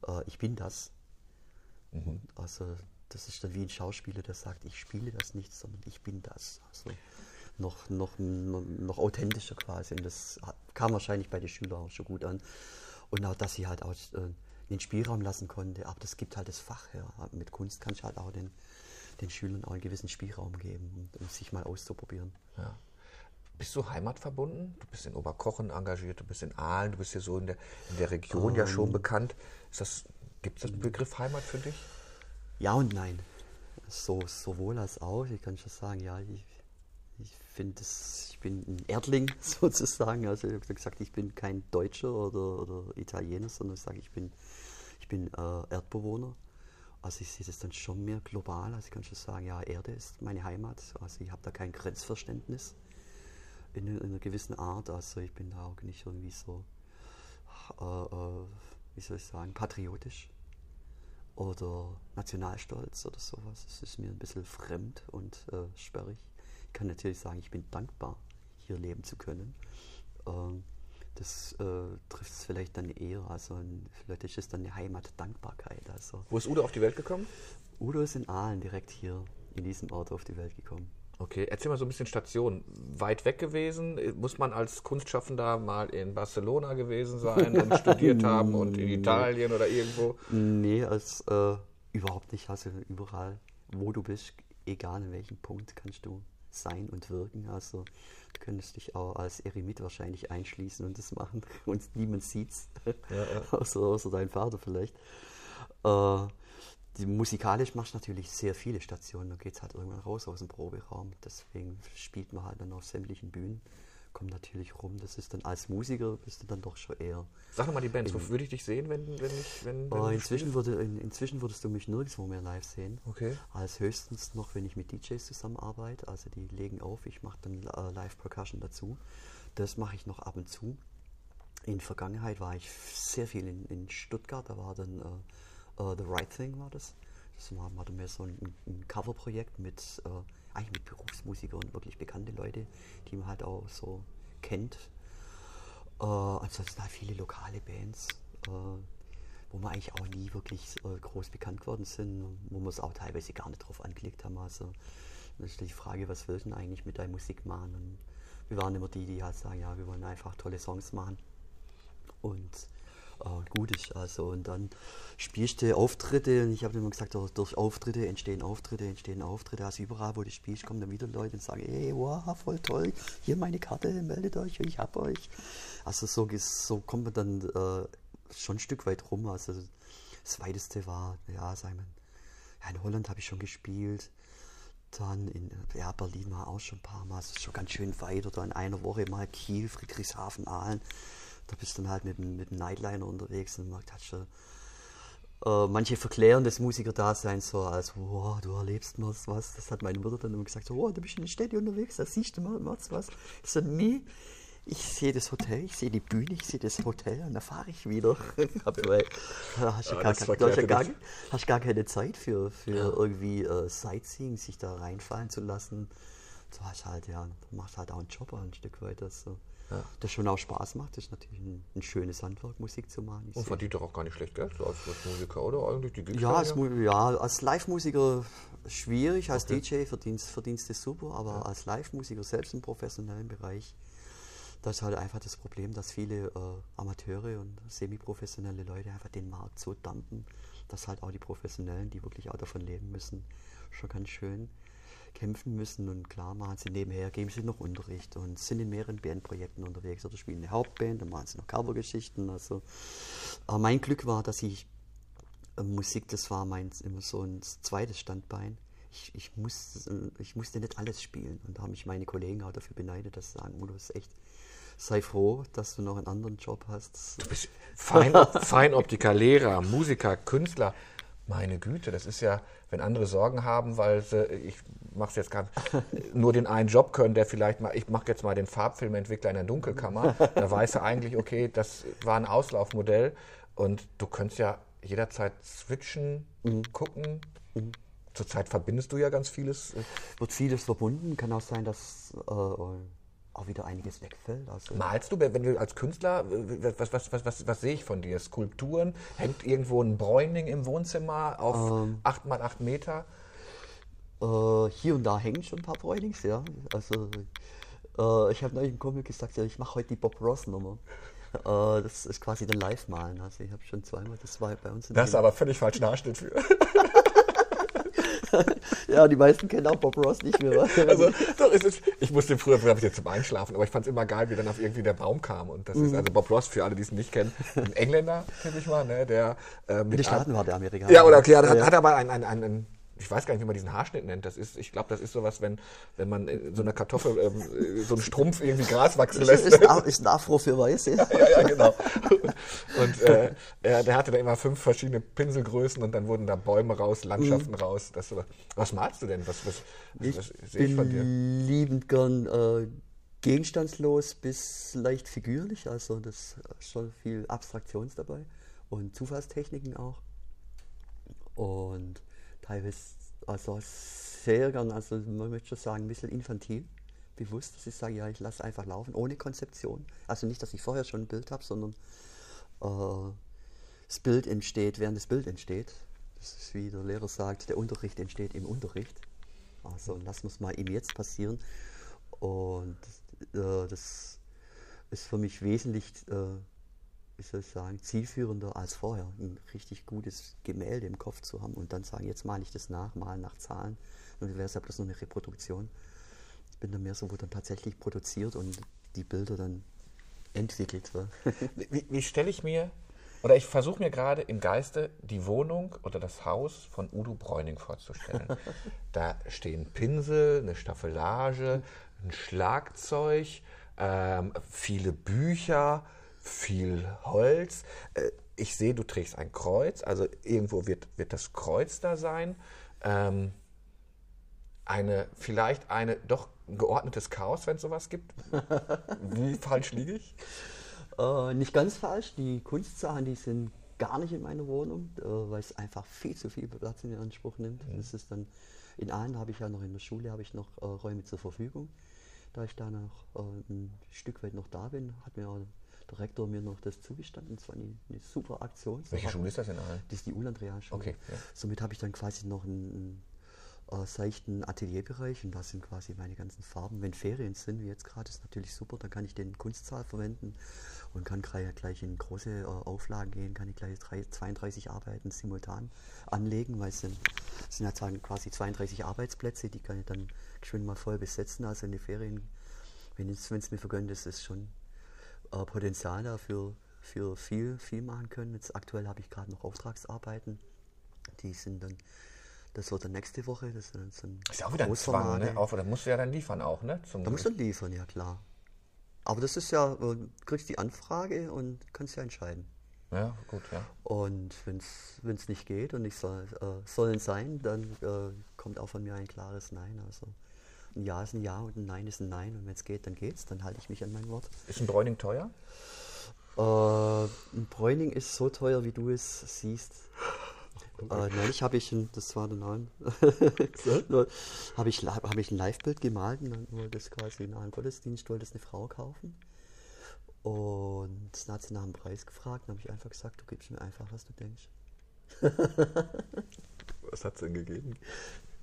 äh, ich bin das. Und Also das ist dann wie ein Schauspieler, der sagt, ich spiele das nicht, sondern ich bin das. Also noch, noch, noch authentischer quasi. Und das kam wahrscheinlich bei den Schülern auch schon gut an. Und auch, dass sie halt auch äh, den Spielraum lassen konnte. Aber das gibt halt das Fach her. Mit Kunst kann ich halt auch den, den Schülern auch einen gewissen Spielraum geben, um, um sich mal auszuprobieren. Ja. Bist du heimatverbunden? Du bist in Oberkochen engagiert, du bist in Aalen, du bist hier so in der, in der Region ja schon bekannt. Ist das, gibt es den Begriff Heimat für dich? Ja und nein. So, sowohl als auch. Ich kann schon sagen, ja, ich, ich finde es, ich bin ein Erdling sozusagen. Also ich habe gesagt, ich bin kein Deutscher oder, oder Italiener, sondern ich sage, ich bin, ich bin äh, Erdbewohner. Also ich sehe das dann schon mehr global. Also ich kann schon sagen, ja, Erde ist meine Heimat. Also ich habe da kein Grenzverständnis in, in einer gewissen Art. Also ich bin da auch nicht irgendwie so, äh, äh, wie soll ich sagen, patriotisch oder Nationalstolz oder sowas. Es ist mir ein bisschen fremd und äh, sperrig. Ich kann natürlich sagen, ich bin dankbar, hier leben zu können. ähm, das äh, trifft es vielleicht dann eher. Also ein- vielleicht ist es dann eine Heimatdankbarkeit. Also Wo ist Udo auf die Welt gekommen? Udo ist in Aalen direkt hier in diesem Ort auf die Welt gekommen. Okay, erzähl mal so ein bisschen Station. Weit weg gewesen? Muss man als Kunstschaffender mal in Barcelona gewesen sein und studiert haben und in Italien oder irgendwo? Nee, als äh, überhaupt nicht. Also überall, wo du bist, egal in welchem Punkt, kannst du sein und wirken. Also du könntest dich auch als Eremit wahrscheinlich einschließen und das machen und niemand sieht's. außer, außer dein Vater vielleicht. Äh, die, musikalisch machst du natürlich sehr viele Stationen. Da geht es halt irgendwann raus aus dem Proberaum. Deswegen spielt man halt dann auf sämtlichen Bühnen. Kommt natürlich rum. Das ist dann als Musiker bist du dann doch schon eher Sag doch mal die Bands, wo würde ich dich sehen, wenn, wenn ich. Wenn, wenn äh, inzwischen, würde, in, inzwischen würdest du mich nirgendwo mehr live sehen. Okay. Als höchstens noch, wenn ich mit DJs zusammenarbeite. Also die legen auf, ich mache dann äh, Live-Percussion dazu. Das mache ich noch ab und zu. In Vergangenheit war ich sehr viel in, in Stuttgart. Da war dann äh, äh, The Right Thing war das. Das war, war dann mehr so ein, ein Coverprojekt mit, äh, eigentlich mit Berufsmusikern wirklich bekannte Leute, die man halt auch so kennt. Äh, ansonsten halt viele lokale Bands, äh, wo wir eigentlich auch nie wirklich äh, groß bekannt geworden sind, wo wir es auch teilweise gar nicht drauf angelegt haben. Also das ist die Frage, was willst du denn eigentlich mit deiner Musik machen? Und wir waren immer die, die halt sagen, ja, wir wollen einfach tolle Songs machen. Und äh, gut ist also. Und dann spielst du Auftritte und ich habe immer gesagt, durch, Auftritte entstehen Auftritte, entstehen Auftritte. Also überall, wo du spielst, kommen dann wieder Leute und sagen, ey, wow, voll toll, hier meine Karte, meldet euch, ich hab euch. Also so, so kommt man dann äh, schon ein Stück weit rum. Also das Weiteste war, ja, sagen wir, ja, in Holland habe ich schon gespielt. Dann in ja, Berlin war auch schon ein paar Mal. Es ist schon ganz schön weit. Oder in einer Woche mal Kiel, Friedrichshafen, Aalen. Da bist du dann halt mit, dem- mit dem Nightliner unterwegs und man hat schon. Äh, manche verklären das Musikerdasein so als, wow, du erlebst mal was. Das hat meine Mutter dann immer gesagt, so, wow, du bist in der Städte unterwegs, da siehst du mal was. Ich so, nee, ich sehe das Hotel, ich sehe die Bühne, ich sehe das Hotel und dann fahre ich wieder. Weil, da hast du Ja, gar, kein- du ja gar, nicht. hast gar keine Zeit für, für irgendwie äh, Sightseeing, sich da reinfallen zu lassen. Du hast halt, ja, machst halt auch einen Job ein Stück weit, das, so. Das schon auch Spaß macht. Das ist natürlich ein, ein schönes Handwerk, Musik zu machen. Und verdient doch auch gar nicht schlecht Geld so als, Musiker, oder? Eigentlich die Gigs ja, als, ja, als Live-Musiker schwierig, als Okay. DJ verdienst, verdienst du super, aber als Live-Musiker selbst im professionellen Bereich, da ist halt einfach das Problem, dass viele äh, Amateure und semi-professionelle Leute einfach den Markt so dampen, dass halt auch die Professionellen, die wirklich auch davon leben müssen, schon ganz schön kämpfen müssen und klar machen sie nebenher, geben sie noch Unterricht und sind in mehreren Bandprojekten unterwegs oder spielen eine Hauptband, dann machen sie noch Covergeschichten. Also, aber mein Glück war, dass ich äh, Musik, das war mein immer so ein zweites Standbein. Ich, ich, muss, äh, ich musste nicht alles spielen und da haben mich meine Kollegen auch dafür beneidet, dass sie sagen, du bist echt, sei froh, dass du noch einen anderen Job hast. Fein, Feinoptiker, Lehrer, Musiker, Künstler. Meine Güte, das ist ja, wenn andere Sorgen haben, weil sie, ich mache jetzt gar nur den einen Job können, der vielleicht mal, ich mache jetzt mal den Farbfilmentwickler in der Dunkelkammer, da weiß er eigentlich, okay, das war ein Auslaufmodell und du könntest ja jederzeit switchen, gucken. Zurzeit verbindest du ja ganz vieles. Wird vieles verbunden, kann auch sein, dass äh, auch wieder einiges wegfällt. Also, Malst du, wenn du als Künstler, was, was, was, was, was sehe ich von dir? Skulpturen? Hängt irgendwo ein Bräuning im Wohnzimmer auf Ähm. 8 mal 8 Meter? Äh, hier und da hängen schon ein paar Bräunings, ja. Also, äh, ich habe neulich einem Kumpel gesagt, ja, ich mache heute die Bob Ross Nummer. Äh, das ist quasi dann Live-Malen. Also ich habe schon zweimal, das war bei uns in Da hast du dem- aber völlig falschen Nachschnitt für. Ja, die meisten kennen auch Bob Ross nicht mehr. Also, doch, es ist, ich musste früher, früher jetzt zum Einschlafen, aber ich fand es immer geil, wie dann auf irgendwie der Baum kam. Und das Mhm. ist also Bob Ross, für alle, die es nicht kennen, ein Engländer, tippe ich mal, ne, der äh, In mit den Staaten war der Amerikaner. Ja, oder okay, hat, Ja. hat aber ein, ein, ein, ein, ich weiß gar nicht, wie man diesen Haarschnitt nennt. Das ist, ich glaube, das ist sowas, wenn, wenn man in so einer Kartoffel ähm, äh, so einen Strumpf irgendwie Gras wachsen lässt. Ist, ein, ist ein Afro für Weiße. ja, ja, genau. Und äh, er, der hatte da immer fünf verschiedene Pinselgrößen und dann wurden da Bäume raus, Landschaften raus. Das, was malst du denn? Was, was, was, Ich was sehe ich von dir? liebend gern äh, gegenstandslos bis leicht figürlich, also das ist schon viel Abstraktions dabei und Zufallstechniken auch. Und teilweise, also sehr gern, also man möchte schon sagen, ein bisschen infantil bewusst, dass ich sage, ja, ich lasse einfach laufen, ohne Konzeption. Also nicht, dass ich vorher schon ein Bild habe, sondern äh, das Bild entsteht, während das Bild entsteht. Das ist wie der Lehrer sagt, der Unterricht entsteht im Unterricht. Also lassen wir es mal im Jetzt passieren. Und äh, das ist für mich wesentlich, äh, wie soll ich sagen, zielführender als vorher. Ein richtig gutes Gemälde im Kopf zu haben und dann sagen, jetzt male ich das nach, malen nach Zahlen. Und dann wäre es ja bloß nur eine Reproduktion. Ich bin dann mehr so, wo dann tatsächlich produziert und die Bilder dann entwickelt werden. Wie, wie stelle ich mir, oder ich versuche mir gerade im Geiste die Wohnung oder das Haus von Udo Bräuning vorzustellen. da stehen Pinsel, eine Staffelage, ein Schlagzeug, ähm, viele Bücher, viel Holz. Äh, ich sehe, du trägst ein Kreuz, also irgendwo wird, wird das Kreuz da sein. Ähm, eine, vielleicht eine doch geordnetes Chaos, wenn es sowas gibt. Wie falsch liege ich? Äh, nicht ganz falsch. Die Kunstsachen, die sind gar nicht in meiner Wohnung, äh, weil es einfach viel zu viel Platz in Anspruch nimmt. Mhm. Das ist dann in Aalen habe ich ja noch in der Schule habe ich noch äh, Räume zur Verfügung. Da ich da noch äh, ein Stück weit noch da bin, hat mir auch der Rektor mir noch das zugestanden. Das war eine, eine super Aktion. Welche Schule ist das in Aalen? Das ist die Uland-Realschule. Okay, ja. Somit habe ich dann quasi noch einen, einen äh, seichten Atelierbereich und da sind quasi meine ganzen Farben. Wenn Ferien sind, wie jetzt gerade, ist natürlich super, dann kann ich den Kunstsaal verwenden und kann gleich, in große äh, Auflagen gehen, kann ich gleich drei, 32 Arbeiten simultan anlegen, weil es sind, es sind ja quasi 32 Arbeitsplätze, die kann ich dann schön mal voll besetzen. Also in den Ferien, wenn es wenn es mir vergönnt ist, ist schon äh, Potenzial dafür für viel, viel machen können. Jetzt aktuell habe ich gerade noch Auftragsarbeiten. Die sind dann, das wird dann nächste Woche. Das so ein Ist auch wieder ein Zwang, ne? Auf, da musst du ja dann liefern auch, ne? Zum Da musst du liefern, ja klar. Aber das ist ja, äh, du kriegst die Anfrage und kannst ja entscheiden. ja, gut, ja. Und wenn es nicht geht und ich soll, äh, sollen sein, dann äh, kommt auch von mir ein klares Nein. Also ein Ja ist ein Ja und ein Nein ist ein Nein. Und wenn es geht, dann geht's. Dann halte ich mich an mein Wort. Ist ein Bräuning teuer? Äh, ein Bräuning ist so teuer, wie du es siehst. Äh, neulich habe ich, ein, das war der Name, habe ich, hab ich ein Live-Bild gemalt und dann wollte es quasi nach einem Gottesdienst, wollte es eine Frau kaufen. Und dann hat sie nach dem Preis gefragt, dann habe ich einfach gesagt, du gibst mir einfach, was du denkst. Was hat es denn gegeben?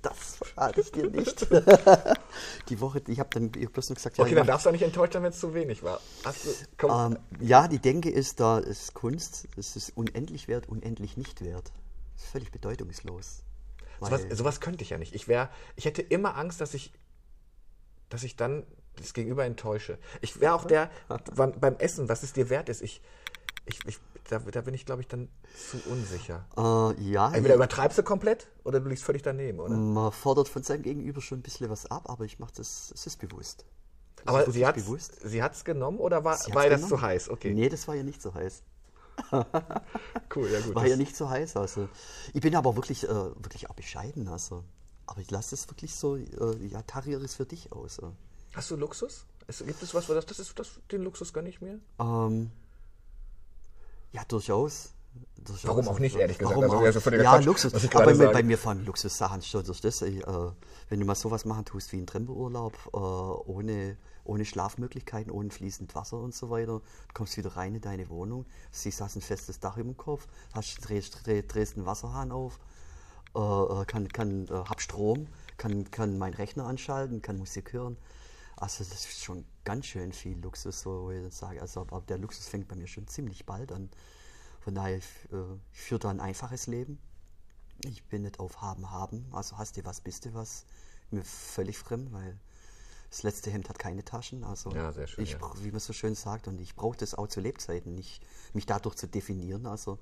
Das verrate ich dir nicht. die Woche, ich habe dann bloß nur gesagt, Okay, ja, dann ich mach- darfst du auch nicht enttäuscht sein, wenn es zu wenig war. Du, komm, Ähm, ja, die Denke ist, da ist Kunst, es ist unendlich wert, unendlich nicht wert. Das ist völlig bedeutungslos. sowas, Weil- sowas könnte ich ja nicht. Ich, wär, ich hätte immer Angst, dass ich, dass ich dann das Gegenüber enttäusche. Ich wäre auch der, beim, beim Essen, was es dir wert ist. Ich, ich, ich, da, da bin ich, glaube ich, dann zu unsicher. Äh, ja, Entweder übertreibst du komplett oder du liegst völlig daneben, oder? man fordert von seinem Gegenüber schon ein bisschen was ab, aber ich mache das, es ist bewusst. Das ist Aber wirklich sie hat sie hat's genommen oder war, war ihr das genommen. zu heiß? Okay, Nee, das war ja nicht so heiß. cool, ja gut. War ja nicht so heiß. Also. Ich bin aber wirklich, äh, wirklich auch bescheiden. Also. Aber ich lasse es wirklich so, äh, ja, tariere es für dich aus. äh. Hast du Luxus? Es, gibt es was, wo das, das ist, das, den Luxus gönne ich mir? Ähm, ja, durchaus. durchaus. Warum auch nicht, ehrlich gesagt? Warum Also, auch? ja, Quatsch, Luxus. ich Aber bei, bei mir fangen Luxussachen schon durch das. Äh, wenn du mal sowas machen tust wie einen Trempeurlaub, äh, ohne, ohne Schlafmöglichkeiten, ohne fließend Wasser und so weiter, du kommst wieder rein in deine Wohnung, siehst, hast ein festes Dach über dem Kopf, hast, drehst, dreh, drehst einen Wasserhahn auf, äh, äh, kann, kann, äh, hab Strom, kann, kann meinen Rechner anschalten, kann Musik hören. Also das ist schon ganz schön viel Luxus, so wo ich sage. Also aber der Luxus fängt bei mir schon ziemlich bald an. Von daher, ich, äh, ich führe da ein einfaches Leben. Ich bin nicht auf Haben, Haben. Also hast du was, bist du was. Mir völlig fremd, weil das letzte Hemd hat keine Taschen. Also Ja, sehr schön, ich, ja. wie man so schön sagt, und ich brauche das auch zu Lebzeiten, nicht mich dadurch zu definieren. Also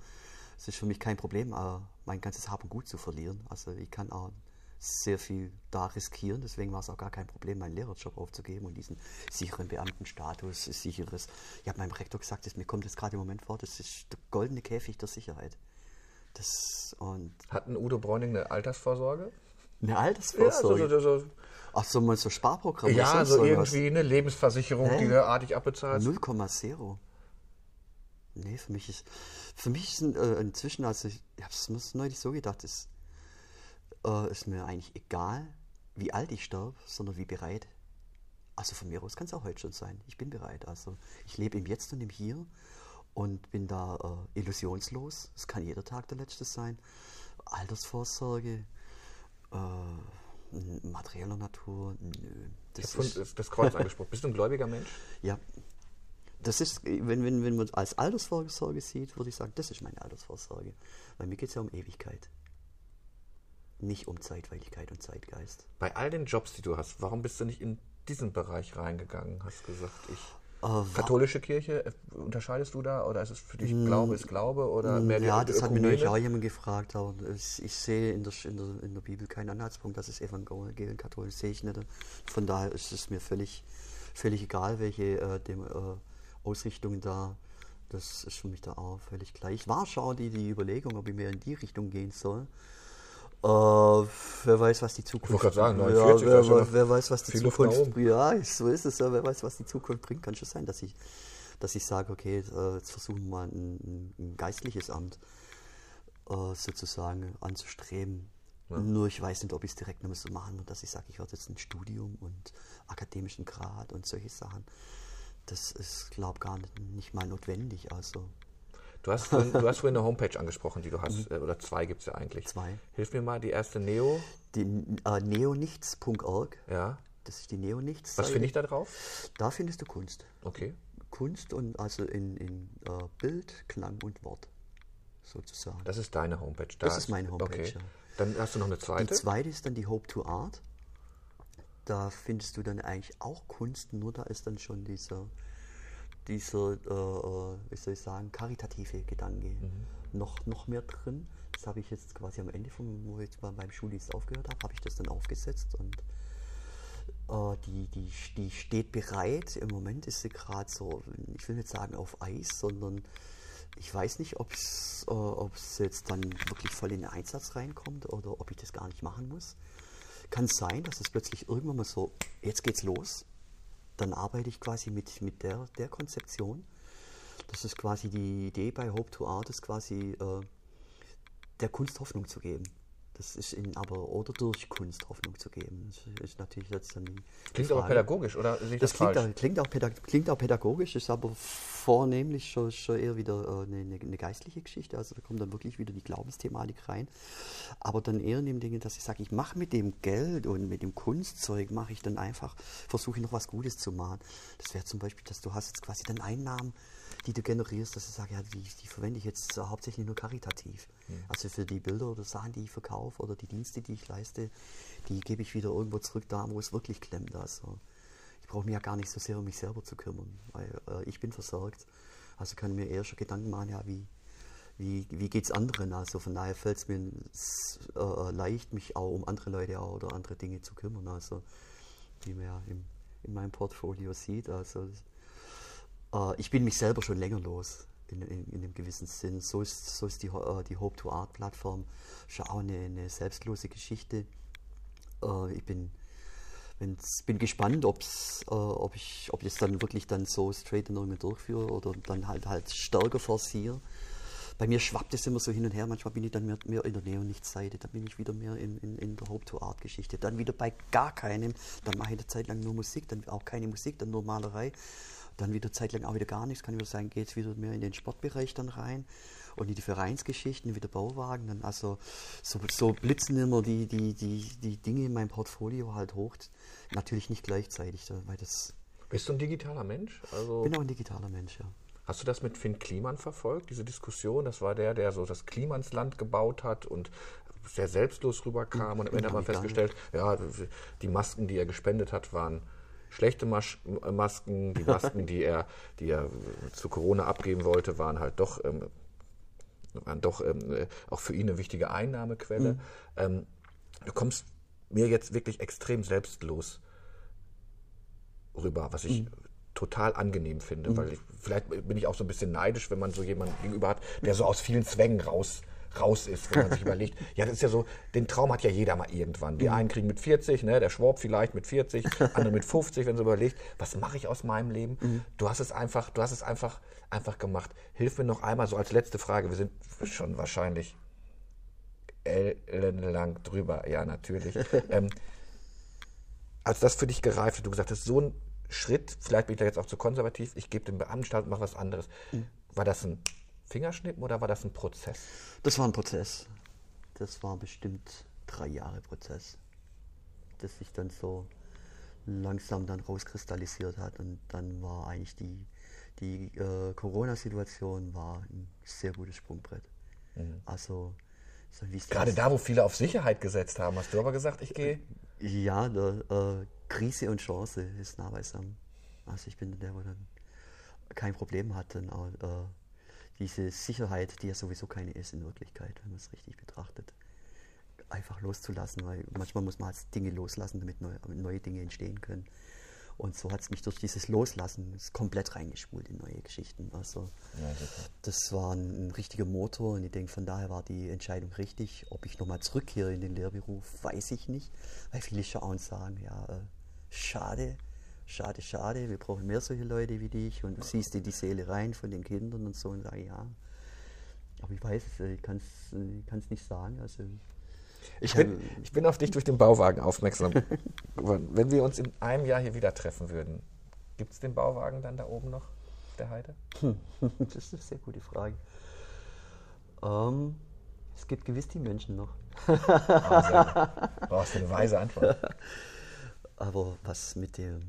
es ist für mich kein Problem, äh, mein ganzes Haben gut zu verlieren. Also ich kann auch sehr viel da riskieren, deswegen war es auch gar kein Problem, meinen Lehrerjob aufzugeben und diesen sicheren Beamtenstatus, sicheres. Ich habe meinem Rektor gesagt, das, mir kommt jetzt gerade im Moment vor, das ist der goldene Käfig der Sicherheit. Das und Hat ein Udo Bräuning eine Altersvorsorge? eine Ja, so, Altersvorsorge. so, so, Ach so, mal so Sparprogramm ja, so irgendwie eine Lebensversicherung, Hä? die du artig abbezahlst. 0,0. Nee, für mich ist, für mich ist ein, äh, inzwischen, also ich habe es neulich so gedacht, ist, äh, ist mir eigentlich egal, wie alt ich sterbe, sondern wie bereit. Also von mir aus kann es auch heute schon sein. Ich bin bereit. Also ich lebe im Jetzt und im Hier und bin da äh, illusionslos. Es kann jeder Tag der letzte sein. Altersvorsorge, äh, materieller Natur, nö. Das, ist ist, das Kreuz angesprochen. Bist du ein gläubiger Mensch? ja. Das ist, wenn, wenn, wenn man es als Altersvorsorge sieht, würde ich sagen, das ist meine Altersvorsorge. Weil mir geht es ja um Ewigkeit. Nicht um Zeitweiligkeit und Zeitgeist. Bei all den Jobs, die du hast, warum bist du nicht in diesen Bereich reingegangen? Hast gesagt, ich. Wa- Katholische Kirche, äh, unterscheidest du da? Oder ist es für dich Glaube ist Glaube? Oder mehr Mm, ja, das hat mir neulich auch jemand gefragt, aber ich, ich sehe in der, in, der, in der Bibel keinen Anhaltspunkt, dass es Evangelien katholisch sehe ich nicht. Von daher ist es mir völlig, völlig egal, welche äh, dem, äh, Ausrichtungen da, das ist für mich da auch völlig gleich. War schon die, die Überlegung, ob ich mehr in die Richtung gehen soll. Äh, wer weiß, was die Zukunft wollte gerade sagen, ja, 49, wer, da ist ja wer, noch wer weiß, was die Zukunft oben. ja, so ist es ja. Wer weiß, was die Zukunft bringt. Kann schon sein, dass ich, dass ich sage, okay, äh, jetzt versuchen wir mal ein, ein, geistliches Amt äh, sozusagen anzustreben. Nur ich weiß nicht, ob ich es direkt nochmal so machen würde, dass ich sage, ich werde jetzt ein Studium und akademischen Grad und solche Sachen. Das ist, glaube ich, gar nicht, nicht mal notwendig. Also Du hast, vorhin, du hast vorhin eine Homepage angesprochen, die du hast. äh, Oder zwei gibt es ja eigentlich. Zwei. Hilf mir mal, die erste Neo. die äh, neonichts.org, Ja. das ist die Neonichts. Was finde ich da drauf? Da findest du Kunst. Okay. Kunst und also in, in äh, Bild, Klang und Wort sozusagen. Das ist deine Homepage. Da Das ist meine Homepage, Okay. ja. Dann hast du noch eine Die zweite. zweite ist dann die Hope to Art. Da findest du dann eigentlich auch Kunst, nur da ist dann schon dieser, dieser äh, äh, wie soll ich sagen, karitative Gedanke noch, noch mehr drin. Das habe ich jetzt quasi am Ende, von, wo ich jetzt mal beim Schuldienst aufgehört habe, habe ich das dann aufgesetzt und äh, die, die, die steht bereit. Im Moment ist sie gerade so, ich will nicht sagen auf Eis, sondern ich weiß nicht, ob es äh, jetzt dann wirklich voll in den Einsatz reinkommt oder ob ich das gar nicht machen muss. Kann sein, dass es plötzlich irgendwann mal so, jetzt geht's los. Dann arbeite ich quasi mit, mit der, der Konzeption. Das ist quasi die Idee bei Hope to Art, ist quasi äh, der Kunst Hoffnung zu geben. Das ist in, aber oder durch Kunst Hoffnung zu geben. Das ist natürlich jetzt dann die Klingt aber pädagogisch, oder Das das, klingt, auch, klingt, auch klingt auch pädagogisch, ist aber vornehmlich schon, schon eher wieder äh, eine, eine, eine geistliche Geschichte. Also da kommt dann wirklich wieder die Glaubensthematik rein. Aber dann eher in dem Dinge, dass ich sage, ich mache mit dem Geld und mit dem Kunstzeug, mache ich dann einfach, versuche ich noch was Gutes zu machen. Das wäre zum Beispiel, dass du hast jetzt quasi dann Einnahmen, die du generierst, dass ich sage, ja, die, die verwende ich jetzt hauptsächlich nur karitativ. Also für die Bilder oder Sachen, die ich verkaufe oder die Dienste, die ich leiste, die gebe ich wieder irgendwo zurück da, wo es wirklich klemmt. Also ich brauche mich ja gar nicht so sehr um mich selber zu kümmern, weil äh, ich bin versorgt. Also kann ich mir eher schon Gedanken machen, ja, wie, wie, wie geht es anderen? Also von daher fällt es mir äh, leicht, mich auch um andere Leute auch oder andere Dinge zu kümmern. Also wie man ja im, in meinem Portfolio sieht. Also äh, ich bin mich selber schon länger los. In, in, in einem gewissen Sinn. So ist, so ist die, äh, die Hope to Art Plattform schon auch eine, eine selbstlose Geschichte. Äh, ich bin, bin gespannt, ob's, äh, ob, ich, ob ich es dann wirklich dann so straight in irgendwie durchführe oder dann halt halt stärker forciere. Bei mir schwappt es immer so hin und her. Manchmal bin ich dann mehr, mehr in der Neonicht-Seite, dann bin ich wieder mehr in, in, in der Hope-to-Art-Geschichte. Dann wieder bei gar keinem. Dann mache ich eine Zeit lang nur Musik, dann auch keine Musik, dann nur Malerei. Dann wieder zeitlang auch wieder gar nichts. Kann wieder sagen, geht es wieder mehr in den Sportbereich dann rein und in die Vereinsgeschichten, wieder Bauwagen. Dann also so, so blitzen immer die, die, die, die Dinge in meinem Portfolio halt hoch. Natürlich nicht gleichzeitig, weil das. Bist du ein digitaler Mensch? Also Ich bin auch ein digitaler Mensch, ja. Hast du das mit Finn Kliman verfolgt, diese Diskussion? Das war der, der so das Klimansland gebaut hat und sehr selbstlos rüberkam. Und am Ende hat man ich festgestellt, ja, die Masken, die er gespendet hat, waren schlechte Mas Masken. Die Masken, die er, die er zu Corona abgeben wollte, waren halt doch, ähm, waren doch ähm, äh, auch für ihn eine wichtige Einnahmequelle. Ähm, du kommst mir jetzt wirklich extrem selbstlos rüber, was ich Mhm. total angenehm finde, weil ich, vielleicht bin ich auch so ein bisschen neidisch, wenn man so jemanden gegenüber hat, der so aus vielen Zwängen raus raus ist, wenn man sich überlegt, ja, das ist ja so, den Traum hat ja jeder mal irgendwann. Mhm. Die einen kriegen mit 40, ne, der Schwab vielleicht mit 40, andere mit 50, wenn sie überlegt, was mache ich aus meinem Leben? Mhm. Du hast es einfach, du hast es einfach, einfach gemacht. Hilf mir noch einmal so als letzte Frage, wir sind schon wahrscheinlich ellenlang drüber, ja, natürlich. ähm, als das für dich gereift hat, du gesagt hast, so ein Schritt, vielleicht bin ich da jetzt auch zu konservativ, ich gebe dem Beamtenstaat und mache was anderes. Mhm. War das ein Fingerschnippen oder war das ein Prozess? Das war ein Prozess. Das war bestimmt drei Jahre Prozess, das sich dann so langsam dann rauskristallisiert hat. Und dann war eigentlich die, die äh, Corona-Situation war ein sehr gutes Sprungbrett. Also, so wie es Mhm. Gerade da, wo viele auf Sicherheit gesetzt haben, hast du aber gesagt, ich gehe. Ja, der, äh, Krise und Chance ist nah beisammen. Also ich bin der, der dann kein Problem hat, dann auch äh, diese Sicherheit, die ja sowieso keine ist in Wirklichkeit, wenn man es richtig betrachtet, einfach loszulassen, weil manchmal muss man halt Dinge loslassen, damit neue, neue Dinge entstehen können. Und so hat es mich durch dieses Loslassen komplett reingespult in neue Geschichten. Also das war ein, ein richtiger Motor und ich denke, von daher war die Entscheidung richtig. Ob ich nochmal zurückkehre in den Lehrberuf, weiß ich nicht, weil viele schauen und sagen, ja, äh, schade, schade, schade, wir brauchen mehr solche Leute wie dich und du siehst in die Seele rein von den Kindern und so und sage, ja, aber ich weiß es, ich kann es nicht sagen. Also Ich bin, ich bin auf dich durch den Bauwagen aufmerksam geworden. Wenn wir uns in einem Jahr hier wieder treffen würden, gibt es den Bauwagen dann da oben noch, auf der Heide? das ist eine sehr gute Frage. Ähm, es gibt gewiss die Menschen noch. Brauchst du eine weise Antwort? Aber was mit der,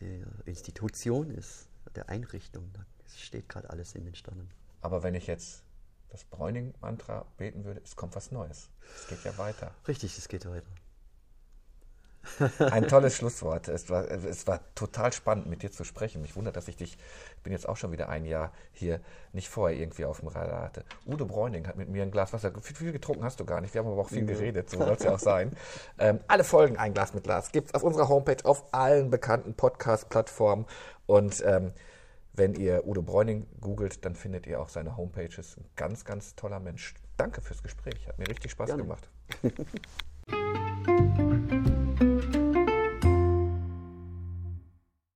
der Institution ist, der Einrichtung, da steht gerade alles in den Sternen. Aber wenn ich jetzt das Bräuning-Mantra beten würde, es kommt was Neues. Es geht ja weiter. Richtig, es geht weiter. Ein tolles Schlusswort. Es war, es war total spannend, mit dir zu sprechen. Mich wundert, dass ich dich, ich bin jetzt auch schon wieder ein Jahr hier, nicht vorher irgendwie auf dem Radar hatte. Udo Bräuning hat mit mir ein Glas Wasser, viel, viel getrunken hast du gar nicht, wir haben aber auch viel geredet, so soll es ja auch sein. Ähm, alle Folgen Ein Glas mit Glas gibt es auf unserer Homepage, auf allen bekannten Podcast-Plattformen und ähm, wenn ihr Udo Bräuning googelt, dann findet ihr auch seine Homepages. Ein ganz, ganz toller Mensch. Danke fürs Gespräch, hat mir richtig Spaß Gerne. gemacht.